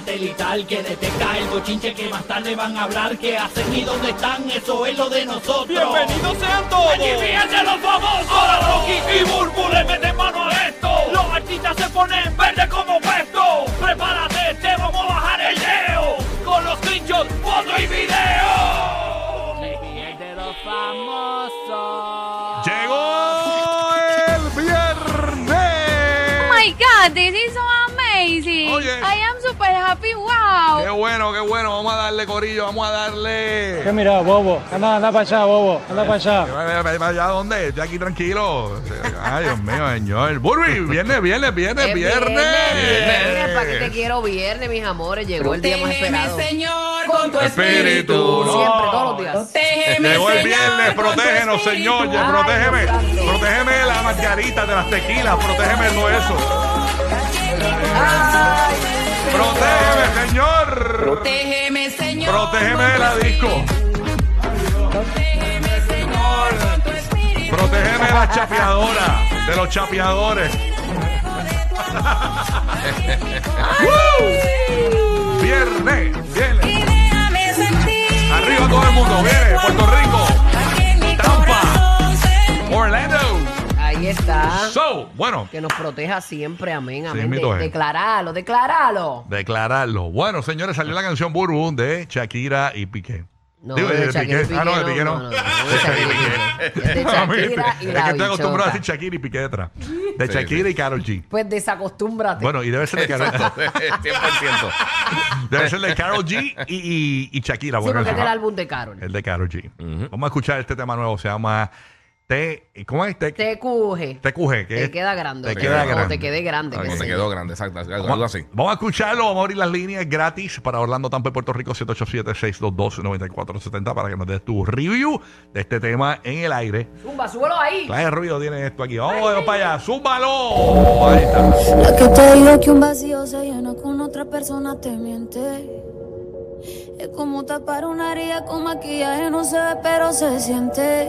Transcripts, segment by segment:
satelital que detecta el bochinche que más tarde van a hablar. que hacen y dónde están? Eso es lo de nosotros. ¡Bienvenidos sean todos! ¡Aquí fíjense los famosos! Ahora Rocky y Burbu le meten mano a esto. Los artistas se ponen verde como puesto. Prepárate, te vamos a bajar el leo. Con los screenshots, foto y video. El de los famosos. Llegó el viernes. Oh my god, this is so amazing. Oye. I am super happy. Wow. Qué bueno, qué bueno. Vamos a darle, Corillo, vamos a darle. ¿Qué mira, bobo? Anda, anda para allá, bobo. Anda para allá. Vaya, vaya, ¿Dónde? Estoy aquí tranquilo. Ay, Dios mío, señor. Burby, viernes, viernes, viernes, Es viernes. viernes, ¿Para qué te quiero viernes, mis amores? Llegó el día más esperado. Señor, con tu Espíritu. no. Siempre, todos los días. Llegó el viernes, protégenos, Señor. Ay, protégeme. Dios. Protégeme de las margaritas, de las tequilas. Protégeme de todo eso. Ay, Protégeme, Señor. Protégeme, Señor. Protégeme de la disco. Protégeme de las chapeadoras, de los chapeadores. Viernes, viernes. Arriba todo el mundo, viene Puerto Rico, está. So, bueno, Que nos proteja siempre, amén, Sí, amén. mito De- declaralo, declaralo. declararlo. Bueno, señores, salió la canción Burbu de Shakira y Piqué. No, Digo, de de Piqué. Ah, no, de Piqué no. no, no, no, de Shakira y Piqué. Es que estoy acostumbrado a decir Shakira y Piqué detrás. De Sí, Shakira sí. y Karol G. Pues desacostúmbrate. Bueno, y debe ser de Karol, 100%. debe ser de Karol G y, y, y Shakira. sí, bueno, porque es del álbum de Carol. El de Karol G. Vamos a escuchar este tema nuevo. Se llama T. ¿Cómo es? T, TQG. TQG. que Te es- queda grande. Te queda O grande. te quedé grande. Sé yo. quedó grande, exacto. Algo, algo Vamos, así. vamos a escucharlo, vamos a abrir las líneas gratis para Orlando, Tampa y Puerto Rico 787-622-9470 para que nos des tu review de este tema en el aire. Zumba, súbelo ahí. ¿Qué ruido tiene esto aquí? Vamos, vamos para allá, súbalo. Ahí está. La que te digo que un vacío se llena con otra persona te miente. Es como tapar una herida con maquillaje, no se ve, pero se siente.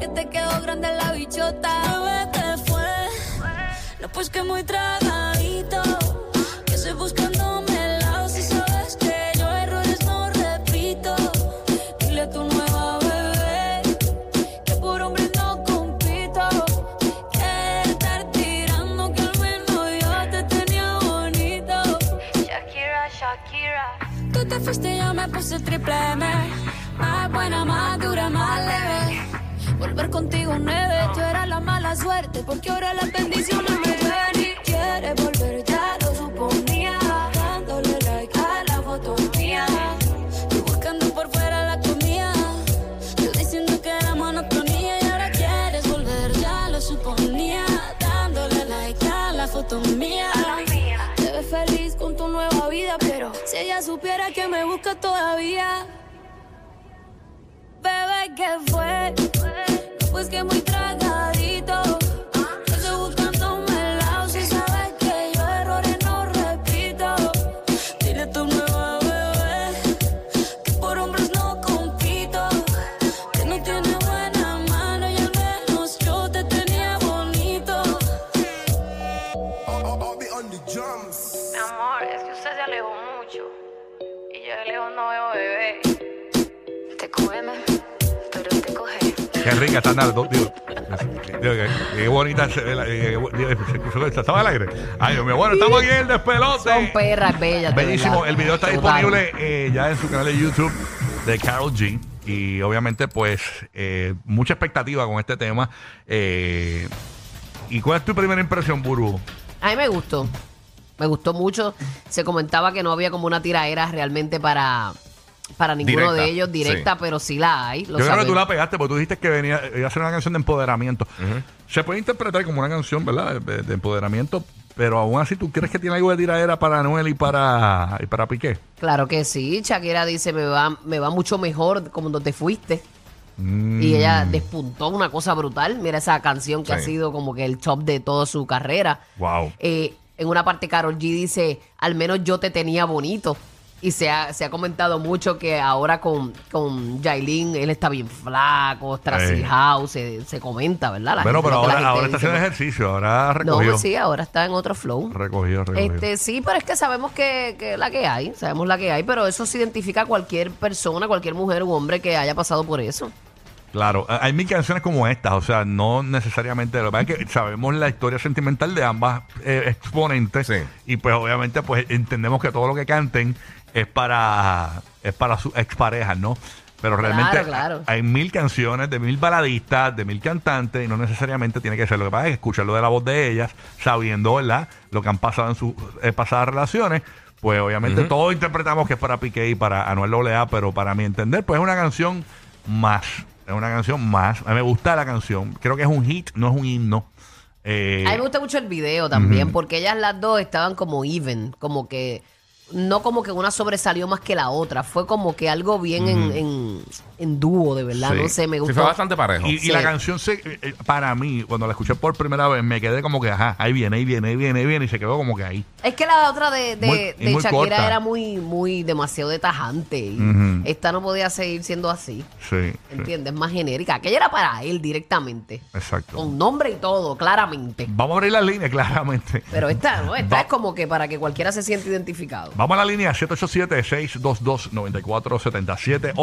que te quedó grande la bichota. Bebé, ¿qué fue? No, pues que muy tragadito. Que estoy buscándome el lado si sabes que yo errores no repito. Dile a tu nueva bebé que por hombre no compito. Que estar tirando que al menos yo te tenía bonito. Shakira, Shakira. Tú te fuiste y yo me puse triple M. Más buena, más dura, más leve. Volver contigo nueve, tú eras la mala suerte, porque ahora las bendiciones me ven y quieres volver, ya lo suponía, dándole like a la foto mía, tú buscando por fuera la comida, tú diciendo que era monotonía y ahora quieres volver, ya lo suponía, dándole like a la foto mía. Te ves feliz con tu nueva vida, pero si ella supiera que me busca todavía. Bebé, ¿qué fue? Pues que muy tragadito. Yo estoy buscándome el lado si sabes que yo errores no repito. Dile a tu nueva bebé que por hombres no compito. Que no tiene buena mano y al menos yo te tenía bonito. Mi amor, es que usted se alejó mucho. Y yo de lejos no veo bebé. Te come. Qué rica está. Digo, digo, qué, bonita se ve la. estaba al aire. Ay, Dios mío. Bueno, estamos aquí en el despelote. Son perras bellas. Bellísimo. El video está disponible eh, ya en su canal de YouTube de Carol G. Y obviamente, pues, eh, mucha expectativa con este tema. Eh, ¿Y cuál es tu primera impresión, Buru? A mí me gustó. Me gustó mucho. Se comentaba que no había como una tiraera realmente para, para ninguno Directa, de ellos directa, pero sí la hay. Lo Yo creo que tú la pegaste porque tú dijiste que venía iba a ser una canción de empoderamiento. Se puede interpretar como una canción, ¿verdad? De, de empoderamiento, pero aún así, ¿tú crees que tiene algo de tiradera para Noel y para, y para Piqué? Claro que sí. Shakira dice, me va, me va mucho mejor como donde te fuiste. Mm. Y ella despuntó una cosa brutal. Mira esa canción que ha sido como que el top de toda su carrera. Wow. Eh, en una parte Carol G dice, al menos yo te tenía bonito. Y se ha, se ha comentado mucho que ahora con, con Yailin, él está bien flaco. House, se, se comenta, ¿verdad? La Bueno, gente- pero lo que la ahora, gente ahora está dice. haciendo ejercicio, ahora No, recogió. sí, ahora está en otro flow. Recogió, recogió. Este, sí, pero es que sabemos que, que la que hay, sabemos la que hay, pero eso se identifica a cualquier persona, cualquier mujer u hombre que haya pasado por eso. Claro, eh, hay mil canciones como estas, o sea, no necesariamente, lo que pasa es que sabemos la historia sentimental de ambas eh, exponentes Sí. y pues obviamente pues entendemos que todo lo que canten es para es para sus exparejas, ¿no? Pero realmente Claro, claro. hay mil canciones de mil baladistas, de mil cantantes y no necesariamente tiene que ser. Lo que pasa es escucharlo de la voz de ellas, sabiendo, ¿verdad? Lo que han pasado en sus eh, pasadas relaciones, pues obviamente todos interpretamos que es para Piqué y para Anuel AA, pero para mi entender, pues es una canción más. Es una canción más. A mí me gusta la canción. Creo que es un hit, no es un himno. Eh, A mí me gusta mucho el video también, porque ellas las dos estaban como even, como que no como que una sobresalió más que la otra, fue como que algo bien en, en, en dúo, de verdad, Sí. no sé, me Sí, gustó. fue bastante parejo. Y, y Sí. la canción, se, eh, eh, para mí, cuando la escuché por primera vez, me quedé como que, ajá, ahí viene, ahí viene, ahí viene, ahí viene, y se quedó como que ahí. Es que la otra de, de, Muy- y de muy Shakira corta. era muy, muy demasiado de tajante. Y Ujú. esta no podía seguir siendo así. Sí, sí, ¿Entiendes? Más genérica. Aquella era para él directamente. exacto. Con nombre y todo, claramente. Vamos a abrir la línea, claramente. Pero esta no, esta Va- es como que para que cualquiera se sienta identificado. Vamos a la línea 787-622-9470.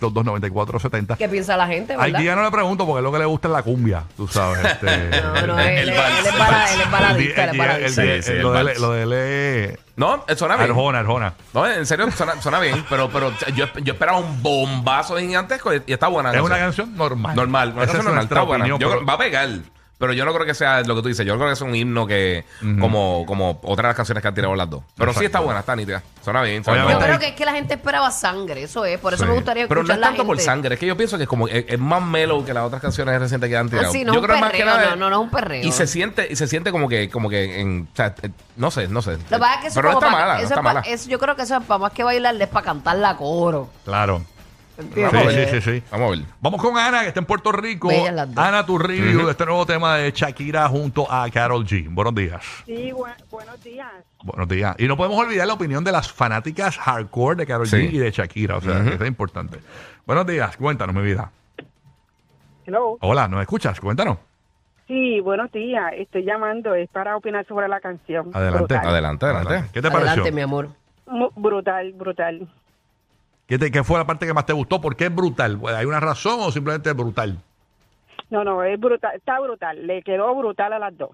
787-622-9470. ¿Qué piensa la gente, Al verdad? día no le pregunto porque es lo que le gusta es la cumbia, tú sabes. Este, No, no, él, El él- él es vals. él es el baladista, él es lo de él- es No, eh, suena bien. Arjona, Arjona. No, en serio, suena, suena bien, pero, pero yo, yo esperaba un bombazo gigantesco y, y está buena. Es una canción. canción normal. Normal, una Esa canción es normal, está buena. opinión, Yo pero- va a pegar, pero yo no creo que sea lo que tú dices. Yo creo que es un himno que, como, como otras de las canciones que han tirado las dos. Pero sí está buena, está nítida. Suena bien. suena Yo creo que es que la gente esperaba sangre, eso es. Por eso Sí. me gustaría Pero no es tanto por sangre, es que yo pienso que es como es, es más mellow que las otras canciones recientes que han tirado. Ah, sí, no yo creo más que nada. no, no, no es un perreo. Y se siente, y se siente como que, como que en, o sea, eh, no sé, no sé. Lo que pasa es que eso pero no está mala, no eso está es pa- mala. eso- yo creo que eso es para más que bailarle, es para cantar la coro. Claro. Vamos a Sí, ver. sí, sí, sí. Vamos a ver. Vamos con Ana, que está en Puerto Rico. Ana, tu review de este nuevo tema de Shakira junto a Carol G. Buenos días. Sí, bu- buenos días. Buenos días. Y no podemos olvidar la opinión de las fanáticas hardcore de Carol Sí. G y de Shakira. O sea, que eso es importante. Buenos días. Cuéntanos, mi vida. Hello. Hola, ¿nos escuchas? Cuéntanos. Sí, buenos días. Estoy llamando, es para opinar sobre la canción. Adelante. Brutal, Adelante, adelante. ¿Qué te Adelante, pareció? mi amor. Brutal. brutal. ¿Qué, te- qué fue la parte que más te gustó? ¿Por qué es brutal? ¿Hay una razón o simplemente es brutal? No, no, es brutal. Está brutal. Le quedó brutal a las dos.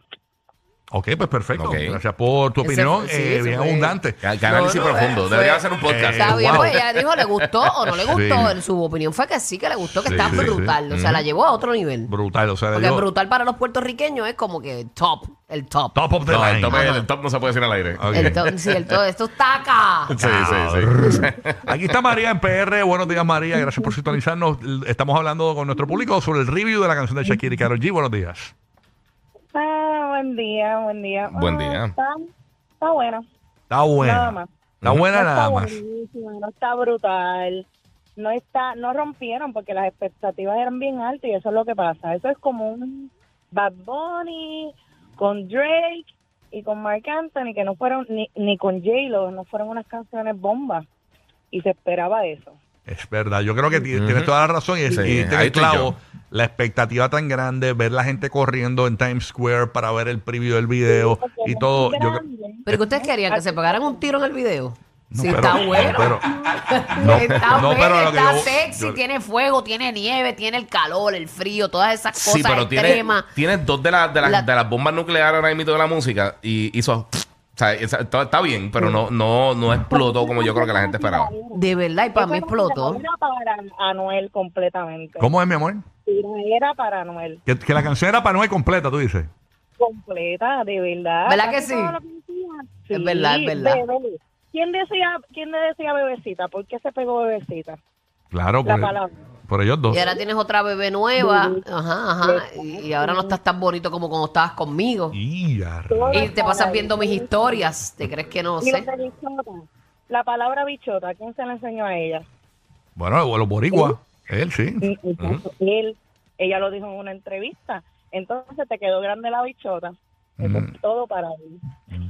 Ok, pues perfecto. Ok. Gracias por tu Ese opinión. fue- sí, eh, ese bien fue- abundante. Que, que análisis No, no, profundo. fue- Debería hacer un podcast. Eh, Está bien, wow. pues ella dijo, le gustó o no le gustó. Sí. Su opinión fue que sí, que le gustó, que Sí, está sí, sí. brutal. O sea, la llevó a otro nivel. Brutal. O sea, Porque yo- brutal para los puertorriqueños es como que top, el top. top of the No, el line. top, el top no se puede decir al aire. Ok. El top, sí, el top. Esto está acá. Sí, sí, sí. Aquí está María en PR. Buenos días, María. Gracias por sintonizarnos. Estamos hablando con nuestro público sobre el review de la canción de Shakira y Karol G. Buenos días. Ah, buen día, buen día. Buen Ah, día. Está, está bueno. Está buena. Nada más. Está buena no nada está más. buenísima, no está brutal. No está, no rompieron porque las expectativas eran bien altas y eso es lo que pasa. Eso es como un Bad Bunny con Drake y con Mark Anthony que no fueron ni, ni con J-Lo, no fueron unas canciones bombas y se esperaba eso. Es verdad. Yo creo que ti- tienes toda la razón y, es, Sí, y tienes ahí estoy clavo. La expectativa tan grande, ver la gente corriendo en Times Square para ver el preview del video y todo. Yo. Pero que ustedes querían que se pegaran un tiro en el video. No, Sí, pero- está bueno. pero- está no, bueno, pero lo que está yo- sexy, yo- tiene fuego, tiene nieve, tiene el calor, el frío, todas esas cosas Sí, pero tiene, extremas. tiene dos de, las de, las- La- de las bombas nucleares ahora mismo de la música y hizo. O sea, está, está bien, pero no, no, no explotó como yo creo que la gente esperaba. De verdad, y para mí explotó. Era para Anuel completamente. ¿Cómo es, mi amor? Era para Anuel. Que, que la canción era para Noel completa, tú dices. Completa, de verdad. ¿Verdad que sí? Es verdad, es verdad. bebé. ¿Quién decía, quién le decía bebecita? ¿Por qué se pegó bebecita? Claro, La palabra. Por ellos dos. Y ahora tienes otra bebé nueva. Ajá, ajá. Y, y ahora no estás tan bonito como cuando estabas conmigo. Y te pasas viendo mis historias. ¿Te crees que no sé? La palabra bichota, ¿quién se la enseñó a ella? Bueno, los boricuas. Él sí. Él, ella lo dijo en una entrevista. Entonces te quedó grande la bichota. Mm. es todo para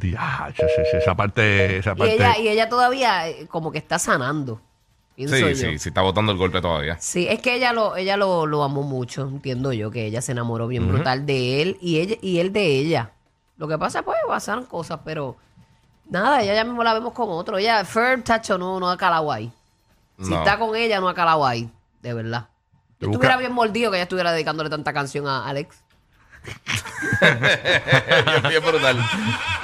sí, sí, esa parte, Y ella, y ella todavía eh, como que está sanando. Pienso Sí, yo. sí, sí, está botando el golpe todavía. Sí, es que ella lo, ella lo, lo amó mucho, entiendo yo, que ella se enamoró bien brutal de él y ella, y él de ella. Lo que pasa, pues, pasaron cosas, pero nada, ella ya mismo la vemos con otro. Ella, Fer, tacho, no, no ha calado ahí. Si No. está con ella, no ha calado ahí, de verdad. Yo estuviera bien mordido que ella estuviera dedicándole tanta canción a Alex. bien brutal.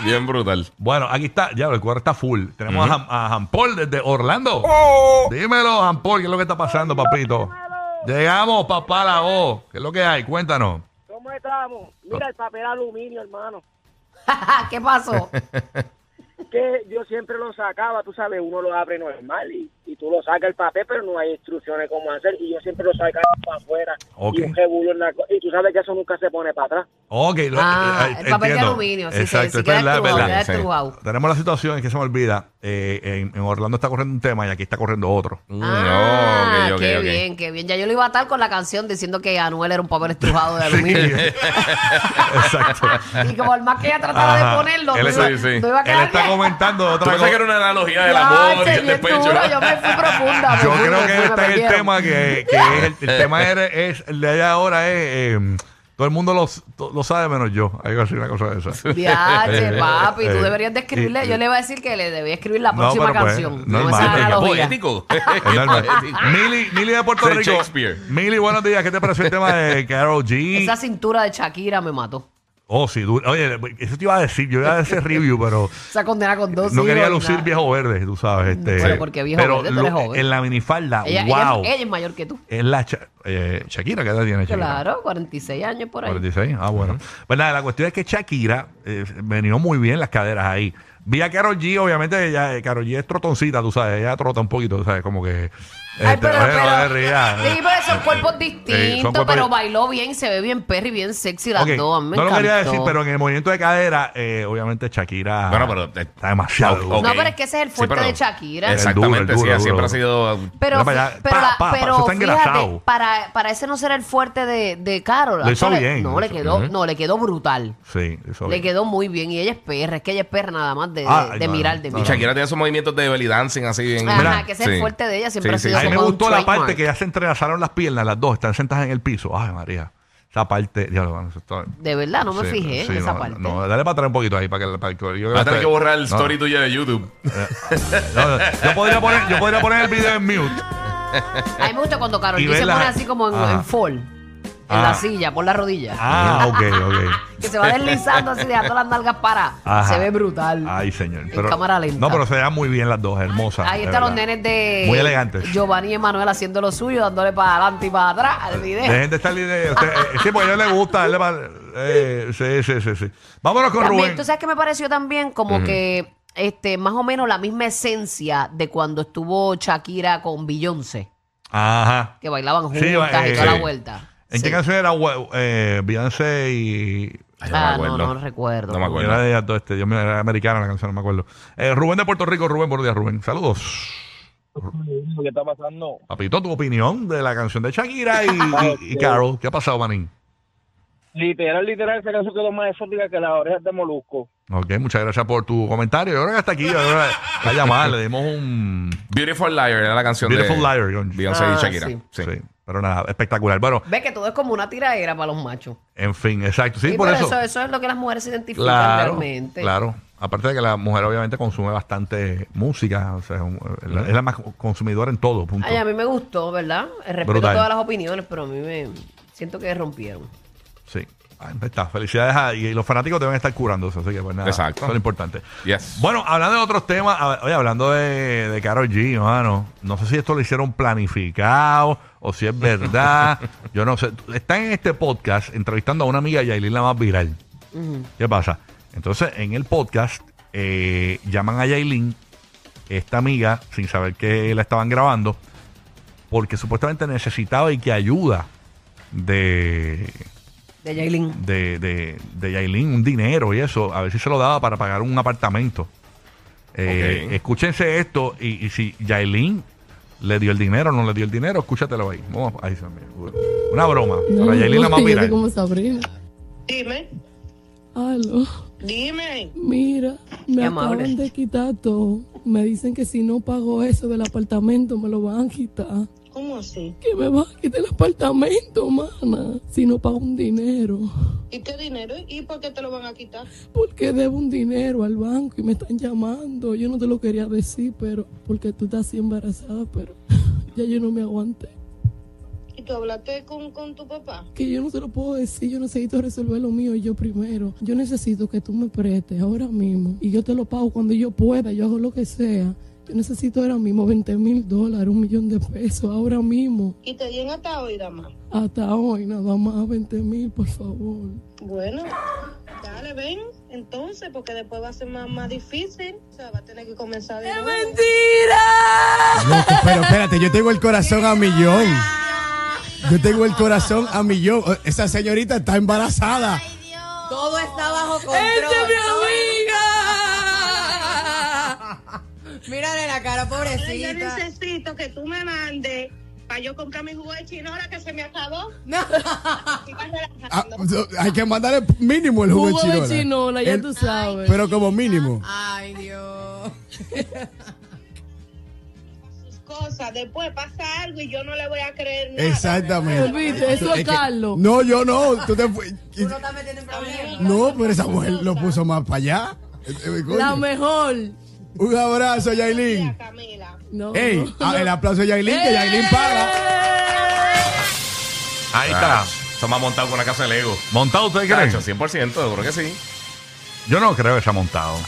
Bien brutal. Bueno, aquí está, ya el cuadro está full. Tenemos a, a Jean Paul desde Orlando. Dímelo, Jean Paul, ¿qué es lo que está pasando, papito? Llegamos, papá, la voz. ¿Qué es lo que hay? Cuéntanos. ¿Cómo estamos? Mira el papel aluminio, hermano. ¿Qué pasó? Que yo siempre lo sacaba, tú sabes, uno lo abre normal y, y tú lo sacas el papel, pero no hay instrucciones cómo hacer. Y yo siempre lo sacaba para afuera. Y un revuelo en la co- Y tú sabes que eso nunca se pone para atrás. Ok, lo- Ah, eh, el papel de aluminio, sí, Exacto, sí, sí, es queda verdad, es estrujado, verdad. queda Sí. estrujado. Tenemos la situación, es que se me olvida, eh, en, en Orlando está corriendo un tema y aquí está corriendo otro. Mm, Ah, ok, qué bien, qué bien. Ya yo lo iba a atar con la canción diciendo que Anuel era un papel estrujado de aluminio. Exacto. Y como el más que ella tratara Ajá. de ponerlo, Él no, está- iba, sí, sí. no iba a Él quedar está bien. Comentando otra cosa. que era una analogía del Ay, amor y el despecho. duro, yo me fui profunda. Yo creo que este es el tema que, que es el, el tema es, es- el de allá ahora es eh, todo el mundo lo, lo sabe menos yo. Algo así, una cosa de esa. Viaje, papi, tú Eh, deberías de escribirle. y- Yo le iba a decir que le debía escribir la No, próxima pero pues, canción. no esa es que analogía. Poético. Es normal. Mili, Mili de Puerto Rico. Shakespeare. Mili, buenos días. ¿Qué te pareció el tema de Carol G? Esa cintura de Shakira me mató. Oh, sí, duro. Oye, eso te iba a decir. Yo iba a hacer review, pero Esa condena con dos no quería lucir nada. viejo verde, tú sabes. Este, Pero porque viejo pero verde, tú eres joven. En la minifalda, Ella, ella- wow. ella es mayor que tú. Es la Cha- eh, Shakira, ¿qué edad tiene Shakira? Claro, 46 años por ahí. 46. Ah, bueno. Pues nada, la cuestión es que Shakira eh, venía muy bien las caderas ahí. Vi a Karol G, obviamente, ella, eh, Karol G es trotoncita, tú sabes, ella trota un poquito, tú sabes, como que... Ay, este, pero, no pero, te rías. sí, pero son cuerpos son distintos, cuerpos pero bailó bien, se ve bien perry, bien sexy las Ok, dos. me no lo quería encantó. decir, pero en el movimiento de cadera, eh, obviamente Shakira Bueno, pero- eh, está demasiado Ok. No, pero es que ese es el fuerte pero- de Shakira. Exactamente, El duro, el sí, duro, siempre duro. ha sido. Pero, Mira para allá, pero, pa, la- pa, pa, pero eso está fíjate, engrasado. para, para ese no ser el fuerte de, de Carol. Lo hizo eso le- bien. No, le quedó, Ujú. no, le quedó brutal. Sí, eso Le bien. quedó muy bien. Y ella es perra, es que ella es perra nada más de, Ah, no, mirar, no, de no, Y mirar. Shakira tiene esos movimientos de belly dancing así bien. Ajá, Mira, que ese es el fuerte de ella, siempre ha sido mí me gustó la parte que ya se entrelazaron las piernas, las dos están sentadas en el piso. Ay, María. Esa parte, ya bueno, eso está- De verdad, no me Sí, fijé sí, en esa no, parte. No, dale para atrás un poquito ahí para que, para que yo Va a tener que borrar el no, story tuyo de YouTube. no, no, yo, podría poner, yo podría poner el video en mute. A mí me gusta cuando Carol se pone así como en, en fall, en Ah. la silla, por la rodilla. Ah, ok, ok. Que se va deslizando así, dejando las nalgas para. Ajá. Se ve brutal. Ay, señor. En cámara lenta. No, pero se vean muy bien las dos, hermosas. Ahí de están los verdad. nenes de Muy elegantes. Giovanni y Emanuel haciendo lo suyo, dándole para adelante y para atrás al video. Dejen de estar. eh, usted- eh, sí, porque a ellos les gusta. darle pa- eh, sí, sí, sí, sí. Vámonos con También, Rubén. ¿Tú sabes qué me pareció también? Como que este más o menos la misma esencia de cuando estuvo Shakira con Beyoncé, Ajá. que bailaban juntas Sí, y eh, toda la vuelta. ¿En Sí. qué canción era eh, Beyoncé y. Ay, no me Ah, no, acuerdo. no recuerdo. No me acuerdo. Era de ellas dos, este, Dios mío, era americana la canción, no me acuerdo. Eh, Rubén de Puerto Rico, Rubén, buenos días, Rubén. Saludos. ¿Qué está pasando? Papito, tu opinión de la canción de Shakira y, y, y Carol. ¿Qué ha pasado, Manín? Literal, literal, esa canción quedó más exótica que las orejas de Molusco. Ok, muchas gracias por tu comentario. Yo creo que hasta aquí, yo la llamada, le dimos un Beautiful Liar era la canción Beautiful de Liar. con- Beyoncé Ah, y Shakira. sí. Sí. Sí, pero nada, espectacular. Bueno, Ve que todo es como una tiradera para los machos. en fin, exacto. Sí, Sí, por pero eso. eso, eso es lo que las mujeres se identifican Claro, realmente. claro. Aparte de que la mujer obviamente consume bastante música, o sea, es un- es la- es la más consumidora en todo, punto. Ay, a mí me gustó, ¿verdad? Respeto Brutal. todas las opiniones, pero a mí me siento que rompieron. Sí. Ahí está. Felicidades a, y los fanáticos deben estar curándose, así que pues nada. Exacto. Eso es lo importante. Yes. Bueno, hablando de otros temas, a- oye, hablando de, de Karol G, mano, no sé si esto lo hicieron planificado o si es verdad. Yo no sé. Están en este podcast entrevistando a una amiga Yailin, la más viral. ¿Qué pasa? Entonces, en el podcast, eh, llaman a Yailin, esta amiga, sin saber que la estaban grabando, porque supuestamente necesitaba y que ayuda de, De Jailin. de, de, de Yailin, un dinero y eso, a ver si se lo daba para pagar un apartamento. Eh. Escúchense esto y, y si Yailin le dio el dinero o no le dio el dinero, escúchatelo ahí. Vamos, ahí se me- Una broma. Para Yailin la más viral. como Sabrina. Dime, Aló. dime. Mira, me Qué amable. acaban de quitar todo. Me dicen que si no pago eso del apartamento me lo van a quitar. ¿Cómo así? Que me quitar el apartamento, mana. Si no pago un dinero. ¿Y qué dinero? ¿Y por qué te lo van a quitar? Porque debo un dinero al banco y me están llamando. Yo no te lo quería decir, pero porque tú estás así embarazada, pero ya yo no me aguanté. ¿Y tú hablaste con, con tu papá? Que yo no te lo puedo decir, yo necesito resolver lo mío yo primero. Yo necesito que tú me prestes ahora mismo y yo te lo pago cuando yo pueda, yo hago lo que sea. Yo necesito ahora mismo 20 mil dólares, un millón de pesos, ahora mismo. ¿Y te dieron hasta hoy, dama? Hasta hoy, nada más 20 mil, por favor. Bueno, dale, ven. Entonces, porque después va a ser más, más difícil. O sea, va a tener que comenzar de nuevo. Loco, pero espérate, yo tengo el corazón a millón. Yo tengo el corazón a millón. Esa señorita está embarazada. Todo está bajo control. Mírale la cara, Yo pobrecita. necesito que tú me mandes para yo comprar mi jugo de chinola que se me acabó. No. Ah, hay que mandarle mínimo el jugo, Jugo de chinola. chinola, ya El- tú sabes. Pero como mínimo. Ay, Dios. sus cosas. Después pasa algo y yo no le voy a creer nada. Exactamente. ¿Viste? Eso es que- Carlos. No, yo no. Tú te fu- Tú no estás metiendo en problemas. No, pero esa mujer lo puso más para allá. Eh, eh. La mejor. Un abrazo, Yailin. Camila. No, Ey, no, ah, no. el aplauso a Yailin, que Yailin paga. Ahí está. Ah, Eso me ha montado con una casa de Lego. ¿Montado usted cree? Cacho, 100%, seguro que sí. Yo no creo que se ha montado.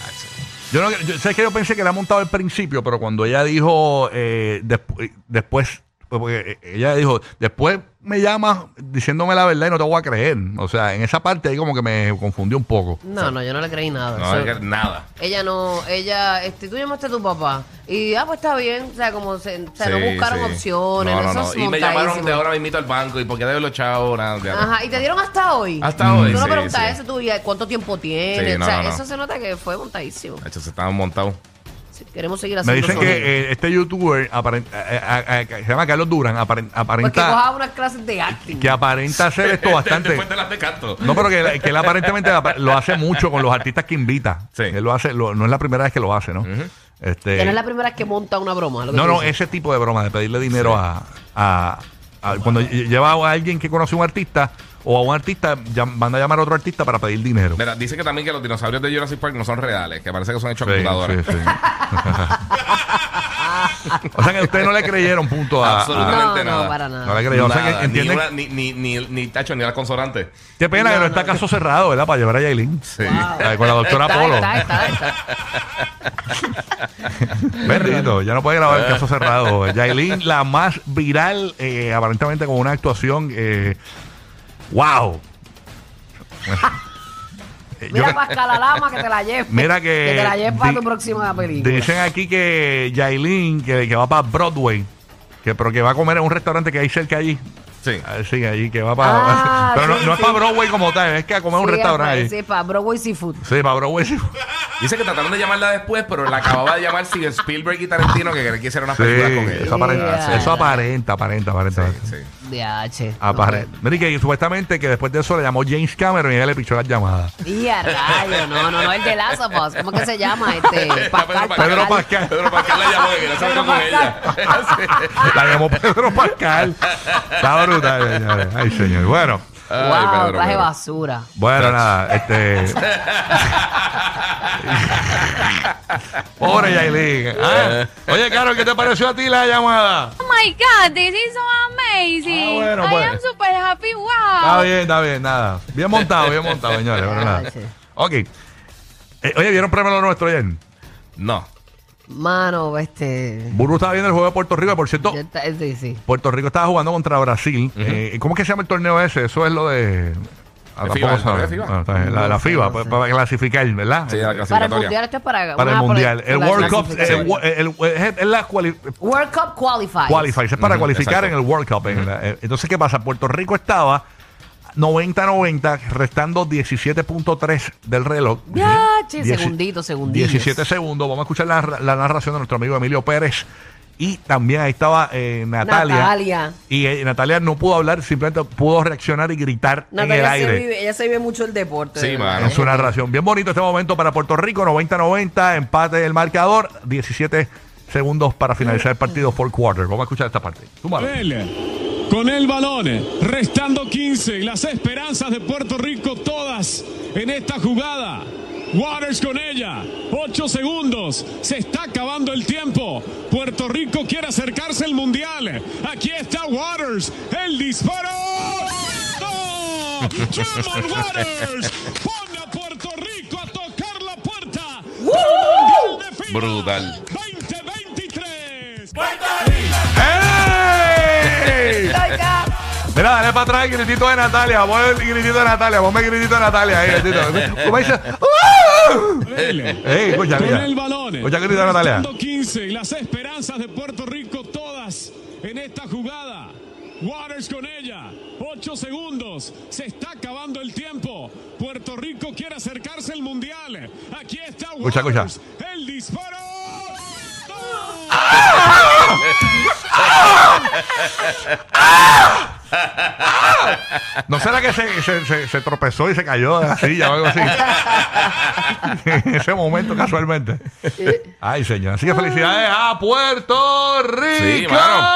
Yo no, yo, sé que yo pensé que era montado al principio, pero cuando ella dijo eh, despu- después, porque eh, ella dijo, después me llamas diciéndome la verdad y no te voy a creer. O sea, en esa parte ahí como que me confundió un poco. No, no, yo no le creí nada. No, es que nada. Ella no, ella, este, tú llamaste a tu papá y, ah, pues está bien, o sea, como se, o sea, no Sí, buscaron sí. opciones, No, no, eso no. es Y me llamaron montadísimo. de ahora mismo al banco y por qué debo los chavos. Nada, nada. Ajá, y te dieron hasta hoy. Hasta hoy, Tú no sí, preguntas sí. eso, tú, ¿y cuánto tiempo tienes? Sí, no, o sea, no, no. eso se nota que fue montadísimo. Cacho, se estaban montados. Queremos seguir Me haciendo dicen sonido. que eh, este youtuber aparent- eh, eh, eh, se llama Carlos Durán, aparen- Porque aparenta coja unas clases de acting. que aparenta hacer esto bastante. Después de las de canto. No, pero que, que él aparentemente lo hace mucho con los artistas que invita. Sí. Él lo hace, lo- no es la primera vez que lo hace, ¿no? Este, Que no es la primera vez que monta una broma. lo que No, tú no, dices. ese tipo de broma, de pedirle dinero a, a- a- Cuando lle- lleva a alguien que conoce a un artista o a un artista, llam- van a llamar a otro artista para pedir dinero. Mira, dice que también que los dinosaurios de Jurassic Park no son reales, que parece que son hechos Sí, computadoras. sí, sí. o sea que ustedes no le creyeron punto a. Absolutamente No, no, nada. para nada. No le creyeron. O sea Nada, que entienden. Ni, una- ni, ni, ni, ni tacho, ni las consonantes. Qué pena que No, no está no. caso cerrado, ¿verdad? Para llevar a Yailin. Sí. Con la doctora Está, Polo. está, está, está. Bendito, ya no puede grabar el caso cerrado. Yailin, la más viral, eh, aparentemente con una actuación. Eh, ¡Wow! Yo Mira Pascal Alama que te la lleve. Mira que- Que te la lleves para di- tu próxima película. Dicen aquí que Yailin, que, que va para Broadway, que, pero que va a comer en un restaurante que hay cerca allí. Sí. Ah, Sí, allí que va para. Ah, pero no, sí, no es sí. para Broadway como tal, es que a comer en un Sí, restaurante allí. Sí, para Broadway Seafood. Sí, para Broadway. sí. Dice que trataron de llamarla después, pero la acababa de llamar Steven Spielberg y Tarantino que querían que hiciera una Sí, película con ella. eso aparenta, Yeah. eso aparenta, aparenta, aparenta. Sí, sí. DH. Aparenta. Mira, y que supuestamente que después de eso le llamó James Cameron y ella le pichó las llamadas. Y a rayo, no, no, no, el de Last of Us. ¿Cómo que se llama? Este, Pascal, Pedro Pascal. Pedro Pascal la llamó que quería saber Pedro con ella. La llamó Pedro Pascal. Está brutal, señores. Ay, señor. Bueno, Ay, wow, Pedro, traje Pedro. basura. Bueno, nada, este. Pobre Yailin. Ah, Oye, Carol, ¿qué te pareció a ti la llamada? Oh my God, this is so amazing. Ah, bueno, I pues. am super happy. Está Wow. bien, está bien, nada. Bien montado, bien montado, señores. Bueno, nada. Ok. Eh, oye, ¿vieron premio lo nuestro ayer? No. Mano, este. Burbu estaba viendo el juego de Puerto Rico. Por cierto, está- sí, sí. Puerto Rico estaba jugando contra Brasil. Eh, ¿Cómo es que se llama el torneo ese? Eso es lo de. Ah, FIBA, sabe. torneo FIBA. Bueno, está bien, la, la FIBA, no pa- sé. para, clasificar, ¿verdad? Sí, la Para el clasificatoria. mundial, esto es para. Para el una- mundial. El la World Cup, el- el- es, la quali- World Cup Qualified. qualify, es para Ujú, cualificar exacto. en el World Cup. en la- eh, entonces, ¿qué pasa? Puerto Rico estaba 90-90, restando 17.3 del reloj. Ya, che, Dieci- segundito, segundito. 17 segundos. Vamos a escuchar la, la narración de nuestro amigo Emilio Pérez. Y también ahí estaba eh, Natalia. Natalia. Y eh, Natalia no pudo hablar, simplemente pudo reaccionar y gritar en el Natalia se aire. vive, ella se vive mucho el deporte. Sí, mano. En su narración. Bien bonito este momento para Puerto Rico, 90-90, empate del marcador, 17 segundos para finalizar el partido, fourth quarter. Vamos a escuchar esta parte. Con el balón, restando 15, las esperanzas de Puerto Rico todas en esta jugada. Waters con ella, 8 segundos, se está acabando el tiempo. Puerto Rico quiere acercarse al mundial. Aquí está Waters, el disparo. ¡No! Waters pone a Puerto Rico a tocar la puerta. del Mundial de FIBA Brutal. 2023. ¡Ey! Mira, dale para atrás el gritito de Natalia. Vamos a ver el gritito de Natalia. Ponme el gritito de Natalia ahí, gritito. ¿Cómo dice? ¡Uh! Él, Ey, escucha, con el balón. Escucha Natalia. Restando 15, las esperanzas de Puerto Rico todas en esta jugada. Waters con ella, 8 segundos, se está acabando el tiempo. Puerto Rico quiere acercarse al mundial. Aquí está Waters, escucha. el disparo. ¿No será que se, se, se- se tropezó y se cayó de la silla o algo así? en ese momento, casualmente. Ay, señor. Así que felicidades a Puerto Rico. Sí, mano.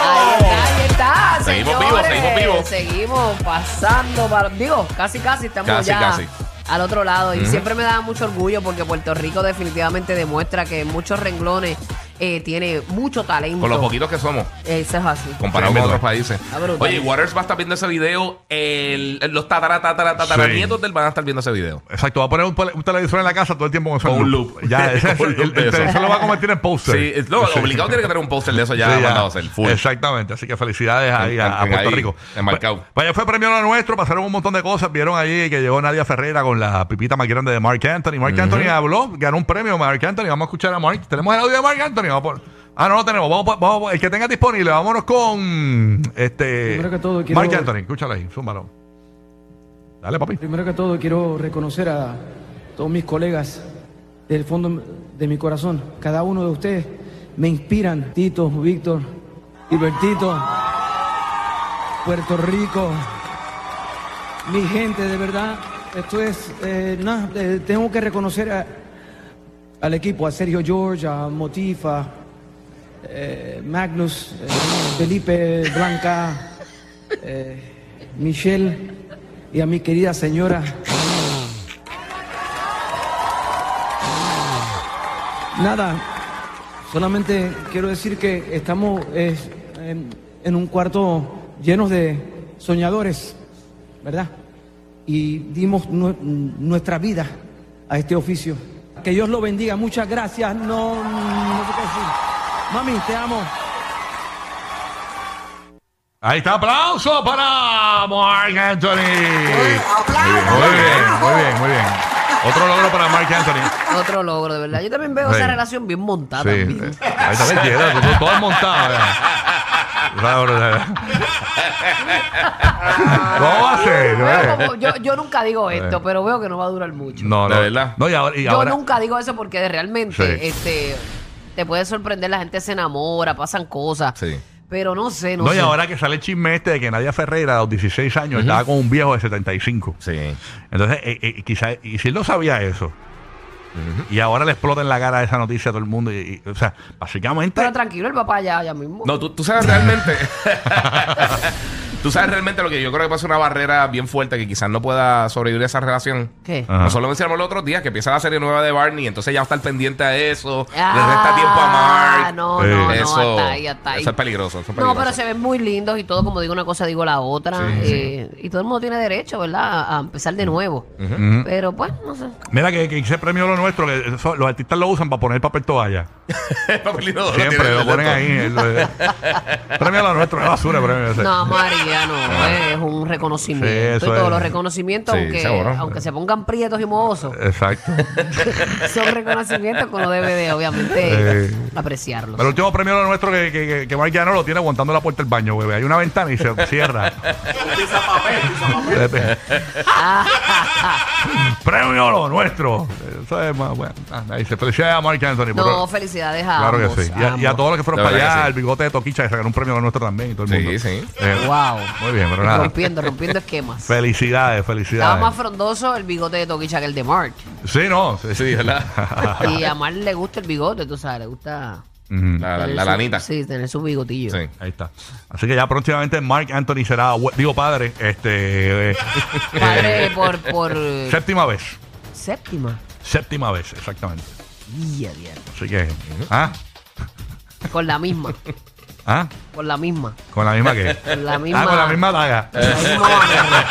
Ahí está, ahí está. Seguimos señores. vivos, seguimos vivos. Seguimos pasando. Para, digo, casi, casi estamos Casi, ya casi. al otro lado. Y siempre me da mucho orgullo porque Puerto Rico definitivamente demuestra que en muchos renglones eh, tiene mucho talento. Con los poquitos que somos, Eso es así. comparado Sí, con otros países. Oye, Waters va a estar viendo ese video. El, los tatara, tatara, tatara Sí. nietos del van a estar viendo ese video. Exacto, va a poner un, tele- un televisor en la casa todo el tiempo con Con un loop. Ya, ese es- Con un el, loop de el eso. televisor lo va a convertir en poster. Sí, es- no, obligado tiene que tener un póster de eso ya Sí, mandado a hacer. Full. Exactamente, así que felicidades ahí a, a En- Puerto ahí, Rico. enmarcado. Vaya, fue premio lo nuestro, pasaron un montón de cosas. Vieron ahí que llegó Nadia Ferreira con la pipita más grande de Mark Anthony. Mark Anthony habló, ganó un premio Mark Anthony. Vamos a escuchar a Mark. Tenemos el audio de Mark Anthony. Vamos por- Ah, no lo tenemos. Vamos, por- vamos por- el que tenga disponible. Vámonos con este Primero que todo, quiero- Mark Anthony. Escúchalo ahí, súmalo. Dale, papi. Primero que todo quiero reconocer a todos mis colegas del fondo de mi corazón. Cada uno de ustedes me inspiran. Tito, Víctor, Ibertito, Puerto Rico, mi gente, de verdad. Esto es, eh, nada, eh, tengo que reconocer a- al equipo, a Sergio George, a Motifa, eh, Magnus, eh, Felipe Blanca, eh, Michelle y a mi querida señora. Nada, solamente quiero decir que estamos eh, en, un cuarto llenos de soñadores, ¿verdad? Y dimos nu- nuestra vida a este oficio. Que Dios lo bendiga, muchas gracias. No, no sé qué decir. Mami, te amo. Ahí está, aplauso para Mark Anthony. Muy bien, muy bien, muy bien. Otro logro para Mark Anthony. Otro logro, de verdad. Yo también veo Sí. esa relación bien montada. Sí, también. eh, ahí está bien quieto, todo, todo montado. ¿Cómo va a ser? Veo como- yo, yo nunca digo esto, pero veo que no va a durar mucho. No, no. De verdad. No, y ahora, y Yo ahora- nunca digo eso porque realmente Sí. este, te puede sorprender, la gente se enamora, pasan cosas. Sí. Pero no sé, no, No, y sé. ahora que sale el chisme este de que Nadia Ferreira, a los 16 años, estaba con un viejo de 75. Sí. Entonces, eh, eh, quizás, y si él no sabía eso, y ahora le explota en la cara esa noticia a todo el mundo, y, y, o sea, básicamente. Pero tranquilo, el papá ya, ya mismo. No, tú, tú sabes realmente. Tú sabes realmente lo que yo creo que pasa una barrera bien fuerte que quizás no pueda sobrevivir esa relación. ¿Qué? Ajá. Nosotros lo mencionamos los otros días, que empieza la serie nueva de Barney, entonces ya va a estar pendiente a eso, Ah, le resta tiempo a Mark. No, Eh, no, no, eso, hasta ahí, hasta ahí. eso es peligroso. eso es No, peligroso. pero se ven muy lindos y todo, como digo una cosa, digo la otra. Sí, sí. eh, Y todo el mundo tiene derecho, ¿verdad? A a empezar de nuevo. Pero pues, no sé. Mira que, que ese premio lo nuestro, que eso- los artistas lo usan para poner papel toalla. Papel Siempre lo el ponen ahí. el- el- premio lo nuestro, es basura, premio ese. No, María, no, es un reconocimiento. Sí, eso y todos es. los reconocimientos, Sí, aunque, seguro. aunque se pongan prietos y mohosos, Exacto. son reconocimientos que uno debe de, obviamente, Eh. apreciarlos. Pero el último premio lo nuestro que, que, que, que Mark ya no lo tiene aguantando la puerta del baño, güey. Hay una ventana y se cierra. premio lo nuestro. Eso es más bueno. Ah, ahí se felicidades a Mark Anthony. no, pero- felicidades a Claro ambos, que sí. Y a, y a ambos. todos los que fueron para verdad allá, que sí. el bigote de Toquicha, que sacaron un premio lo nuestro también y todo el Sí, mundo. sí. Eh, Wow. Muy bien, pero nada. Rompiendo, rompiendo esquemas. Felicidades, Estaba felicidades. más frondoso el bigote de Toquicha que el de Mark. Sí, no. Sí, Sí, ¿verdad? Y a Mark le gusta el bigote, tú sabes, le gusta. La, la, tener la su- lanita. Sí, tener su bigotillo. Sí. Ahí está. Así que ya próximamente Mark Anthony será, digo padre, este. eh, Padre eh, por, por Séptima vez. séptima. Séptima vez, exactamente. Ya, ya. Así que. ¿Ah? Con la misma. ¿Ah? Con la misma. Con la misma que. Con la misma. Ah, con la misma daga. con la misma.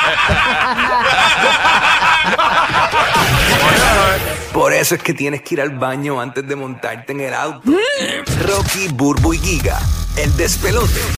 Por eso es que tienes que ir al baño antes de montarte en el auto. Rocky, Burbu y Giga, el despelote.